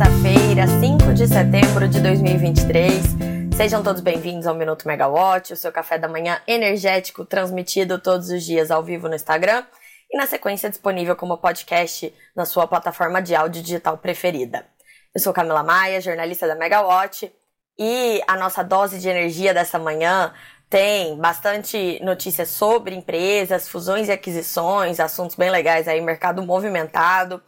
terça-feira, 5 de setembro de 2023. Sejam todos bem-vindos ao Minuto Megawatt, o seu café da manhã energético transmitido todos os dias ao vivo no Instagram e na sequência disponível como podcast na sua plataforma de áudio digital preferida. Eu sou Camila Maia, jornalista da Megawatt, e a nossa dose de energia dessa manhã tem bastante notícias sobre empresas, fusões e aquisições, assuntos bem legais aí, mercado movimentado.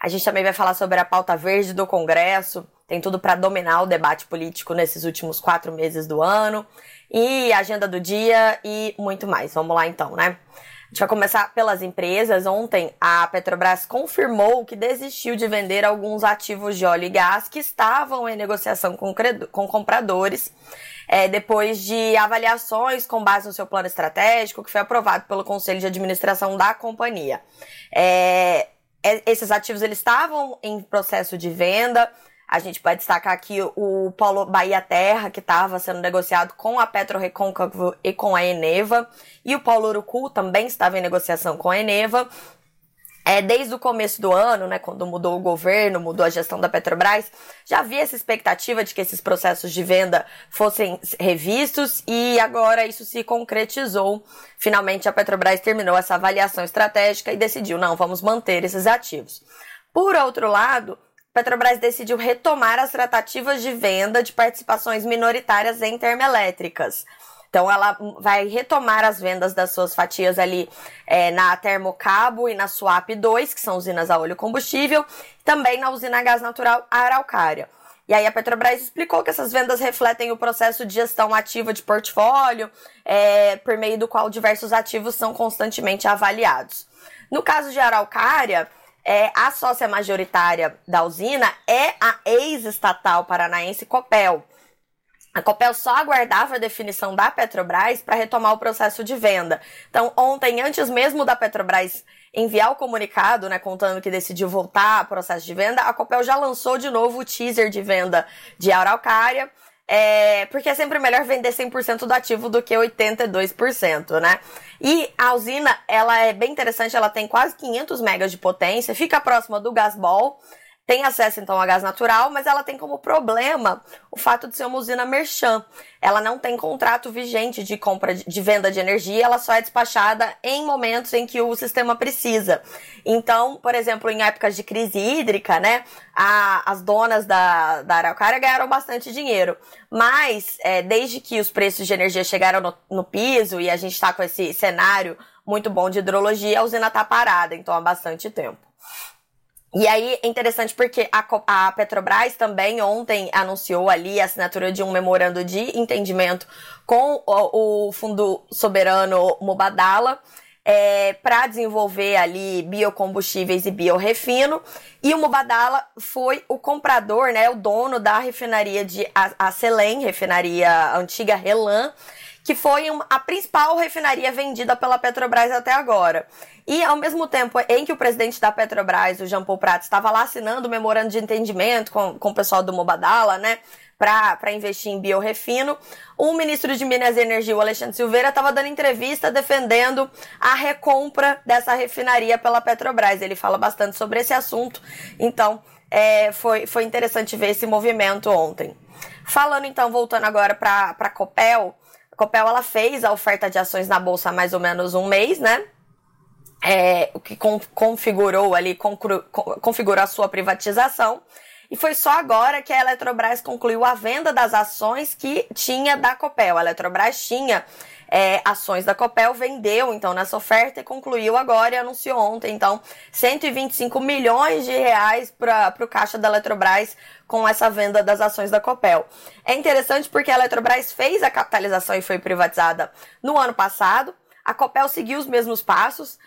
A gente também vai falar sobre a pauta verde do Congresso, tem tudo para dominar o debate político nesses últimos quatro meses do ano, e agenda do dia e muito mais. Vamos lá então, né? A gente vai começar pelas empresas. Ontem, a Petrobras confirmou que desistiu de vender alguns ativos de óleo e gás que estavam em negociação com, com compradores, é, depois de avaliações com base no seu plano estratégico, que foi aprovado pelo Conselho de Administração da companhia. É, esses ativos eles estavam em processo de venda. A gente pode destacar aqui o Polo Bahia Terra, que estava sendo negociado com a Petro Recôncavo e com a Eneva. E o Paulo Urucu também estava em negociação com a Eneva é, desde o começo do ano, né, quando mudou o governo, mudou a gestão da Petrobras, já havia essa expectativa de que esses processos de venda fossem revistos e agora isso se concretizou. Finalmente a Petrobras terminou essa avaliação estratégica e decidiu, não, vamos manter esses ativos. Por outro lado, a Petrobras decidiu retomar as tratativas de venda de participações minoritárias em termoelétricas. Então ela vai retomar as vendas das suas fatias ali é, na Termocabo e na Suap 2, que são usinas a óleo combustível, também na usina gás natural Araucária. E aí a Petrobras explicou que essas vendas refletem o processo de gestão ativa de portfólio, é, por meio do qual diversos ativos são constantemente avaliados. No caso de Araucária, é, a sócia majoritária da usina é a ex-estatal paranaense Copel. A Copel só aguardava a definição da Petrobras para retomar o processo de venda. Então, ontem, antes mesmo da Petrobras enviar o comunicado, né, contando que decidiu voltar ao processo de venda, a Copel já lançou de novo o teaser de venda de Araucária, é, porque é sempre melhor vender 100% do ativo do que 82%, né? E a usina, ela é bem interessante, ela tem quase 500 megas de potência, fica próxima do Gasbol, tem acesso então a gás natural, mas ela tem como problema o fato de ser uma usina merchan. Ela não tem contrato vigente de compra de venda de energia, ela só é despachada em momentos em que o sistema precisa. Então, por exemplo, em épocas de crise hídrica, né, a, as donas da, da Araucária ganharam bastante dinheiro. Mas, é, desde que os preços de energia chegaram no, no piso e a gente está com esse cenário muito bom de hidrologia, a usina está parada, então há bastante tempo. E aí é interessante porque a, a, Petrobras também ontem anunciou ali a assinatura de um memorando de entendimento com o, o Fundo Soberano Mubadala é, para desenvolver ali biocombustíveis e biorefino. E o Mubadala foi o comprador, né, o dono da refinaria de a, a Selem, refinaria antiga Relan, que foi a principal refinaria vendida pela Petrobras até agora. E ao mesmo tempo em que o presidente da Petrobras, o Jean Paul Prats, estava lá assinando o memorando de entendimento com, com o pessoal do Mobadala, né? para investir em biorefino. O ministro de Minas e Energia, o Alexandre Silveira, estava dando entrevista defendendo a recompra dessa refinaria pela Petrobras. Ele fala bastante sobre esse assunto. Então, é, foi, foi interessante ver esse movimento ontem. Falando então, voltando agora para a Copel, Copel ela fez a oferta de ações na bolsa há mais ou menos um mês, né? É, o que configurou ali, configurou a sua privatização. E foi só agora que a Eletrobras concluiu a venda das ações que tinha da Copel. A Eletrobras tinha é, ações da Copel, vendeu então nessa oferta e concluiu agora e anunciou ontem, então, 125 milhões de reais para o caixa da Eletrobras com essa venda das ações da Copel. É interessante porque a Eletrobras fez a capitalização e foi privatizada no ano passado. A Copel seguiu os mesmos passos,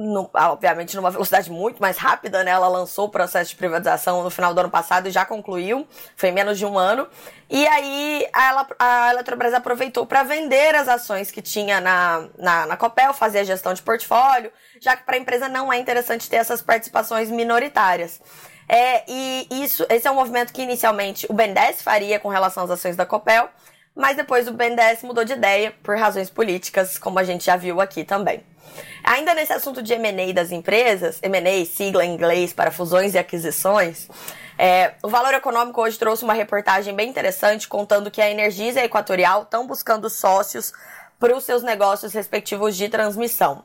no, obviamente numa velocidade muito mais rápida, né? Ela lançou o processo de privatização no final do ano passado e já concluiu, foi menos de um ano. E aí a, a Eletrobras aproveitou para vender as ações que tinha na, na, na Copel, fazer a gestão de portfólio, já que para a empresa não é interessante ter essas participações minoritárias. É, e isso, esse é um movimento que inicialmente o BNDES faria com relação às ações da Copel, mas depois o BNDES mudou de ideia por razões políticas, como a gente já viu aqui também. Ainda nesse assunto de M&A das empresas, M&A, sigla em inglês para fusões e aquisições, é, o Valor Econômico hoje trouxe uma reportagem bem interessante contando que a Energisa e a Equatorial estão buscando sócios para os seus negócios respectivos de transmissão.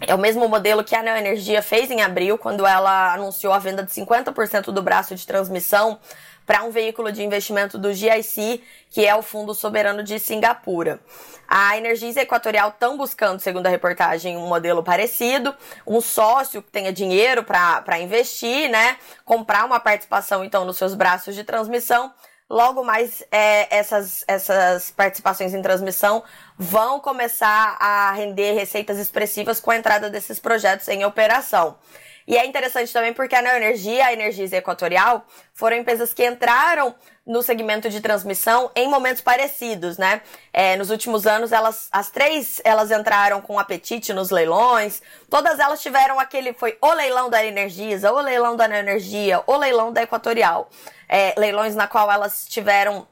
É o mesmo modelo que a Neoenergia fez em abril, quando ela anunciou a venda de 50% do braço de transmissão para um veículo de investimento do GIC, que é o Fundo Soberano de Singapura. A Energisa Equatorial estão buscando, segundo a reportagem, um modelo parecido, um sócio que tenha dinheiro para investir, né? Comprar uma participação, então, nos seus braços de transmissão. Logo mais, é, essas, essas participações em transmissão vão começar a render receitas expressivas com a entrada desses projetos em operação. E é interessante também porque a Neoenergia, a Energisa Equatorial foram empresas que entraram no segmento de transmissão em momentos parecidos, né? É, nos últimos anos, elas, as três, elas entraram com apetite nos leilões. Todas elas tiveram aquele, foi o leilão da Energisa, o leilão da Neoenergia, o leilão da Equatorial. É, leilões na qual elas tiveram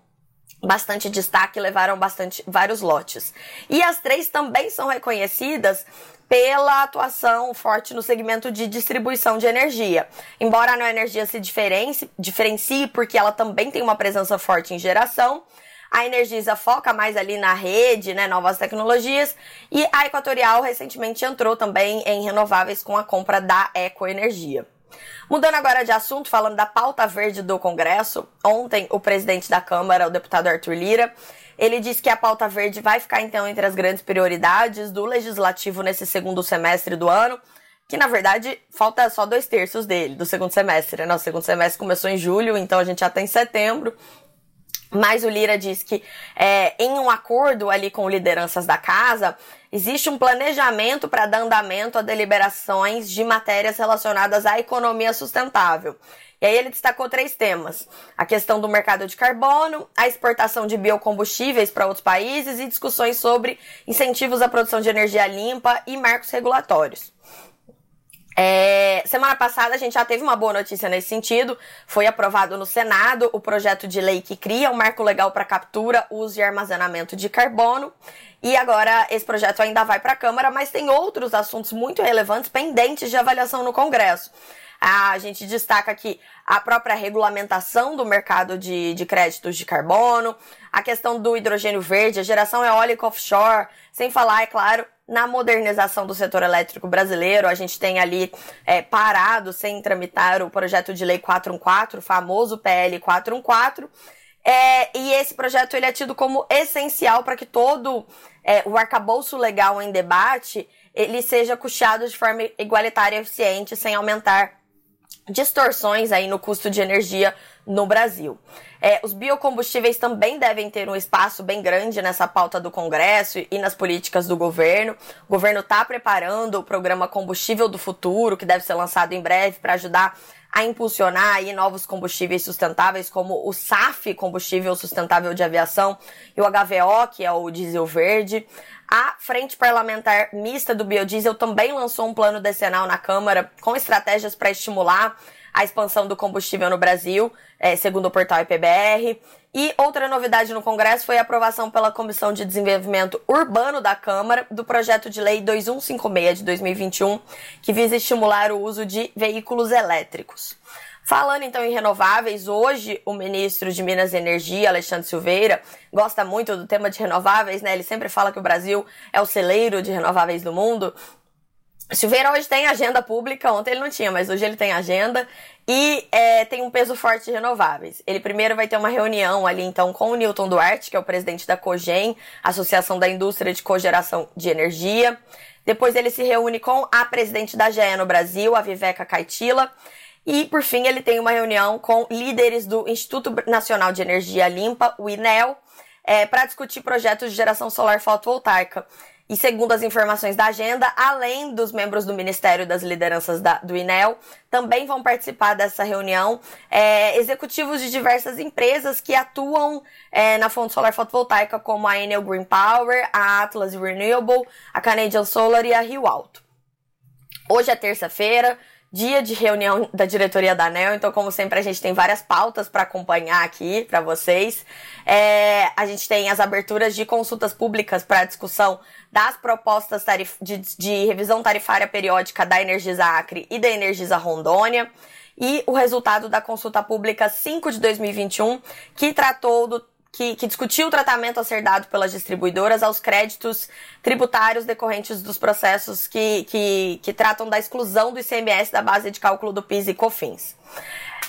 bastante destaque, levaram bastante vários lotes. E as três também são reconhecidas pela atuação forte no segmento de distribuição de energia. Embora a Neoenergia se diferencie, diferencie porque ela também tem uma presença forte em geração, a Energisa foca mais ali na rede, né, novas tecnologias, e a Equatorial recentemente entrou também em renováveis com a compra da Ecoenergia. Mudando agora de assunto, falando da pauta verde do Congresso, ontem o presidente da Câmara, o deputado Arthur Lira, ele disse que a pauta verde vai ficar então entre as grandes prioridades do legislativo nesse segundo semestre do ano, que na verdade falta só dois terços dele, do segundo semestre. Né? O segundo semestre começou em julho, então a gente já tem tá setembro. Mas o Lira disse que é, em um acordo ali com lideranças da casa, existe um planejamento para dar andamento a deliberações de matérias relacionadas à economia sustentável. E aí ele destacou três temas: a questão do mercado de carbono, a exportação de biocombustíveis para outros países e discussões sobre incentivos à produção de energia limpa e marcos regulatórios. É, semana passada a gente já teve uma boa notícia nesse sentido. Foi aprovado no Senado o projeto de lei que cria um marco legal para captura, uso e armazenamento de carbono. E agora esse projeto ainda vai para a Câmara, mas tem outros assuntos muito relevantes pendentes de avaliação no Congresso. A gente destaca aqui a própria regulamentação do mercado de, de créditos de carbono, a questão do hidrogênio verde, a geração eólica offshore, sem falar, é claro, na modernização do setor elétrico brasileiro. A gente tem ali é, parado, sem tramitar, o projeto de lei 414, o famoso PL 414. É, e esse projeto ele é tido como essencial para que todo é, o arcabouço legal em debate ele seja custeado de forma igualitária e eficiente, sem aumentar distorções aí no custo de energia no Brasil. É, os biocombustíveis também devem ter um espaço bem grande nessa pauta do Congresso e nas políticas do governo. O governo está preparando o programa Combustível do Futuro, que deve ser lançado em breve para ajudar a impulsionar aí novos combustíveis sustentáveis, como o SAF, combustível sustentável de aviação, e o HVO, que é o diesel verde. A Frente Parlamentar Mista do Biodiesel também lançou um plano decenal na Câmara com estratégias para estimular a expansão do combustível no Brasil, é, segundo o portal IPBR. E outra novidade no Congresso foi a aprovação pela Comissão de Desenvolvimento Urbano da Câmara do projeto de lei 2156 de 2021, que visa estimular o uso de veículos elétricos. Falando então em renováveis, hoje o ministro de Minas e Energia, Alexandre Silveira, gosta muito do tema de renováveis, né? Ele sempre fala que o Brasil é o celeiro de renováveis do mundo. Silveira hoje tem agenda pública, ontem ele não tinha, mas hoje ele tem agenda e é, tem um peso forte de renováveis. Ele primeiro vai ter uma reunião ali então com o Newton Duarte, que é o presidente da COGEN, Associação da Indústria de Cogeração de Energia. Depois ele se reúne com a presidente da GE no Brasil, a Viveca Caetila. E, por fim, ele tem uma reunião com líderes do Instituto Nacional de Energia Limpa, o INEL, é, para discutir projetos de geração solar fotovoltaica. E segundo as informações da agenda, além dos membros do Ministério das lideranças da, do INEL, também vão participar dessa reunião é, executivos de diversas empresas que atuam é, na fonte solar fotovoltaica, como a Enel Green Power, a Atlas Renewable, a Canadian Solar e a Rio Alto. Hoje é terça-feira, dia de reunião da diretoria da ANEL, então, como sempre, a gente tem várias pautas para acompanhar aqui para vocês. É, a gente tem as aberturas de consultas públicas para discussão das propostas de, de revisão tarifária periódica da Energisa Acre e da Energisa Rondônia e o resultado da consulta pública 5 de 2021, que tratou do que, que, discutiu o tratamento a ser dado pelas distribuidoras aos créditos tributários decorrentes dos processos que, que, que tratam da exclusão do ICMS da base de cálculo do PIS e COFINS.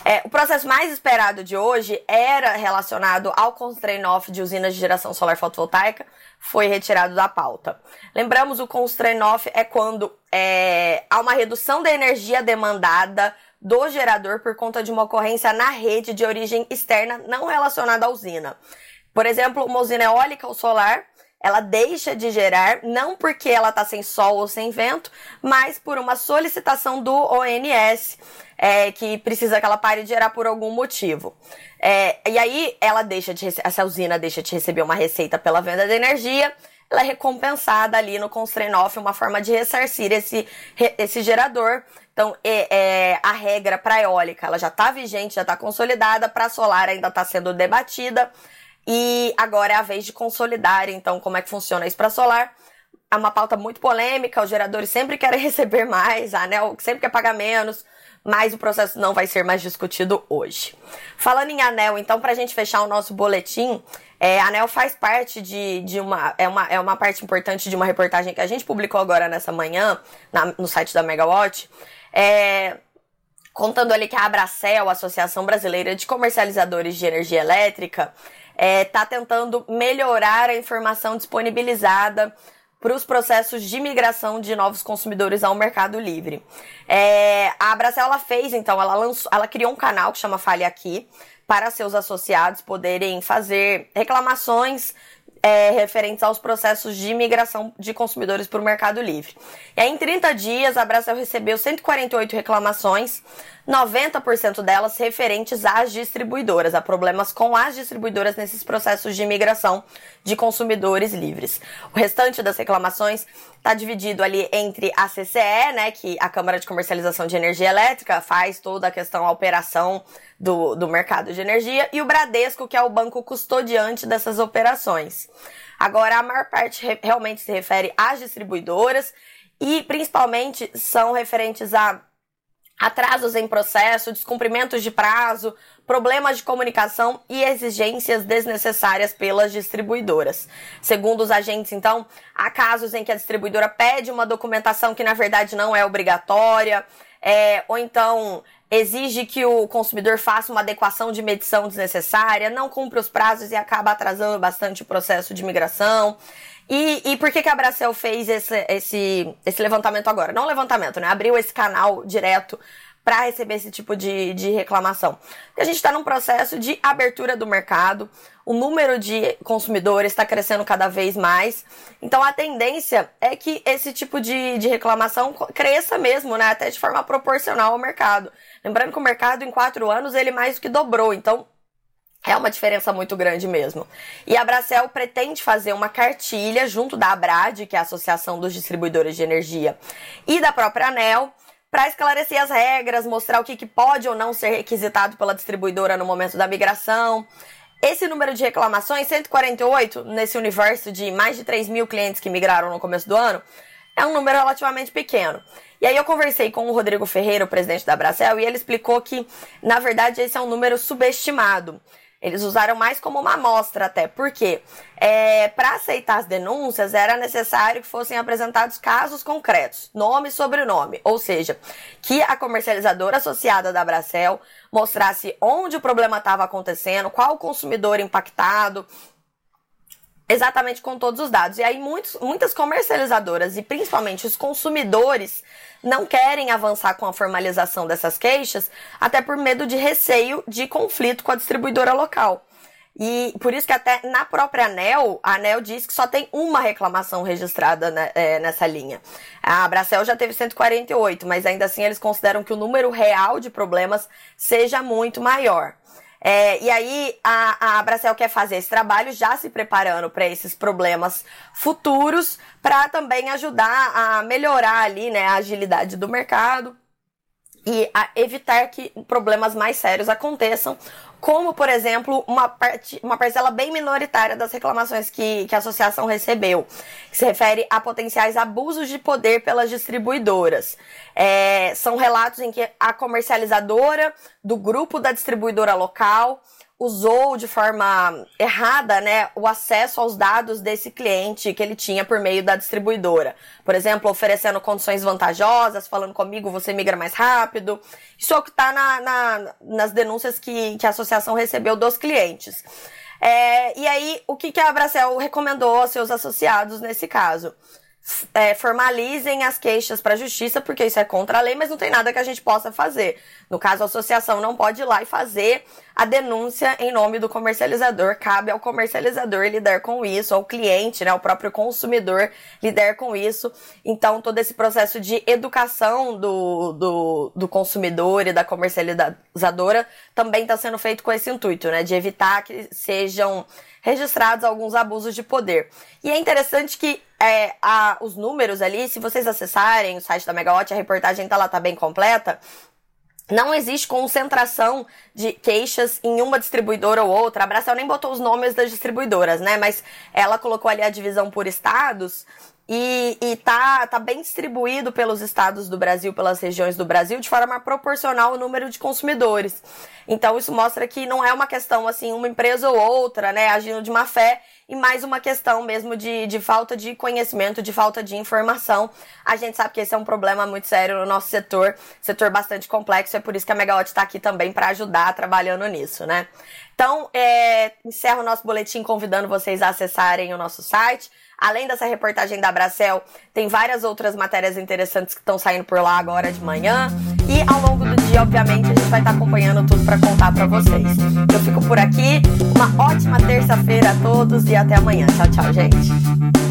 É, o processo mais esperado de hoje era relacionado ao constrain off de usinas de geração solar fotovoltaica, foi retirado da pauta. Lembramos, o constrain off é quando é, há uma redução da energia demandada do gerador por conta de uma ocorrência na rede de origem externa não relacionada à usina. Por exemplo, uma usina eólica ou solar, ela deixa de gerar não porque ela está sem sol ou sem vento, mas por uma solicitação do ONS, é, que precisa que ela pare de gerar por algum motivo. É, e aí ela deixa de essa usina deixa de receber uma receita pela venda de energia ela é recompensada ali no constrain off, uma forma de ressarcir esse, esse gerador. Então, é, é a regra para eólica, ela já está vigente, já está consolidada, para solar ainda está sendo debatida. E agora é a vez de consolidar, então, como é que funciona isso para solar. É uma pauta muito polêmica, os geradores sempre querem receber mais, a ANEL sempre quer pagar menos, mas o processo não vai ser mais discutido hoje. Falando em ANEL, então, para a gente fechar o nosso boletim, é, a ANEL faz parte de, de uma, é uma. É uma parte importante de uma reportagem que a gente publicou agora nessa manhã, na, no site da Megawatt. É, contando ali que a Abracel, a Associação Brasileira de Comercializadores de Energia Elétrica, está é, tá tentando melhorar a informação disponibilizada para os processos de migração de novos consumidores ao mercado livre. É, a Abracel ela fez, então, ela lançou, ela criou um canal que chama Fale Aqui, para seus associados poderem fazer reclamações é, referentes aos processos de migração de consumidores para o Mercado Livre. E aí, em 30 dias, a Bracel recebeu 148 reclamações, 90% delas referentes às distribuidoras, a problemas com as distribuidoras nesses processos de migração de consumidores livres. O restante das reclamações está dividido ali entre a CCE, né, que a Câmara de Comercialização de Energia Elétrica faz toda a questão, a operação do, do mercado de energia, e o Bradesco, que é o banco custodiante dessas operações. Agora, a maior parte re realmente se refere às distribuidoras e principalmente são referentes a atrasos em processo, descumprimentos de prazo, problemas de comunicação e exigências desnecessárias pelas distribuidoras. Segundo os agentes, então, há casos em que a distribuidora pede uma documentação que na verdade não é obrigatória, é, ou então exige que o consumidor faça uma adequação de medição desnecessária, não cumpre os prazos e acaba atrasando bastante o processo de migração. E, e por que, que a Bracel fez esse, esse, esse levantamento agora? Não levantamento, né? Abriu esse canal direto para receber esse tipo de, de reclamação. Porque a gente está num processo de abertura do mercado, o número de consumidores está crescendo cada vez mais, então a tendência é que esse tipo de, de reclamação cresça mesmo, né? Até de forma proporcional ao mercado. Lembrando que o mercado em quatro anos ele mais do que dobrou, então é uma diferença muito grande mesmo. E a Bracel pretende fazer uma cartilha junto da Abrad, que é a Associação dos Distribuidores de Energia, e da própria ANEL, para esclarecer as regras, mostrar o que, que pode ou não ser requisitado pela distribuidora no momento da migração. Esse número de reclamações, 148, nesse universo de mais de 3 mil clientes que migraram no começo do ano, é um número relativamente pequeno. E aí eu conversei com o Rodrigo Ferreira, o presidente da Bracel, e ele explicou que, na verdade, esse é um número subestimado. Eles usaram mais como uma amostra até, porque é, para aceitar as denúncias era necessário que fossem apresentados casos concretos, nome e sobrenome, ou seja, que a comercializadora associada da Bracel mostrasse onde o problema estava acontecendo, qual o consumidor impactado, exatamente com todos os dados. E aí muitos, muitas comercializadoras e principalmente os consumidores não querem avançar com a formalização dessas queixas, até por medo de receio de conflito com a distribuidora local. E por isso que até na própria ANEL, a ANEL diz que só tem uma reclamação registrada né, é, nessa linha. A Bracel já teve 148, mas ainda assim eles consideram que o número real de problemas seja muito maior. É, e aí a, a Bracel quer fazer esse trabalho já se preparando para esses problemas futuros, para também ajudar a melhorar ali né, a agilidade do mercado e evitar que problemas mais sérios aconteçam, como, por exemplo, uma, parte, uma parcela bem minoritária das reclamações que, que a associação recebeu, que se refere a potenciais abusos de poder pelas distribuidoras. É, são relatos em que a comercializadora do grupo da distribuidora local usou de forma errada, né, o acesso aos dados desse cliente que ele tinha por meio da distribuidora. Por exemplo, oferecendo condições vantajosas, falando comigo, você migra mais rápido. Isso é o que está na, na, nas denúncias que, que a associação recebeu dos clientes. É, e aí, o que, que a Abracel recomendou aos seus associados nesse caso? É, formalizem as queixas para a justiça, porque isso é contra a lei, mas não tem nada que a gente possa fazer. No caso, a associação não pode ir lá e fazer a denúncia em nome do comercializador. Cabe ao comercializador lidar com isso, ao cliente, né, ao próprio consumidor lidar com isso. Então, todo esse processo de educação do, do, do consumidor e da comercializadora também está sendo feito com esse intuito, né, de evitar que sejam registrados alguns abusos de poder. E é interessante que é, a, os números ali, se vocês acessarem o site da Megawatt, a reportagem tá lá, tá bem completa. Não existe concentração de queixas em uma distribuidora ou outra. A Bracel nem botou os nomes das distribuidoras, né? Mas ela colocou ali a divisão por estados e, e tá, tá bem distribuído pelos estados do Brasil, pelas regiões do Brasil, de forma proporcional ao número de consumidores. Então, isso mostra que não é uma questão, assim, uma empresa ou outra, né, agindo de má fé, e mais uma questão mesmo de, de falta de conhecimento, de falta de informação. A gente sabe que esse é um problema muito sério no nosso setor, setor bastante complexo, é por isso que a Megawatt está aqui também para ajudar trabalhando nisso, né? Então, é, encerro o nosso boletim convidando vocês a acessarem o nosso site Além dessa reportagem da Bracel, tem várias outras matérias interessantes que estão saindo por lá agora de manhã. E ao longo do dia, obviamente, a gente vai estar acompanhando tudo para contar para vocês. Eu fico por aqui. Uma ótima terça-feira a todos e até amanhã. Tchau, tchau, gente.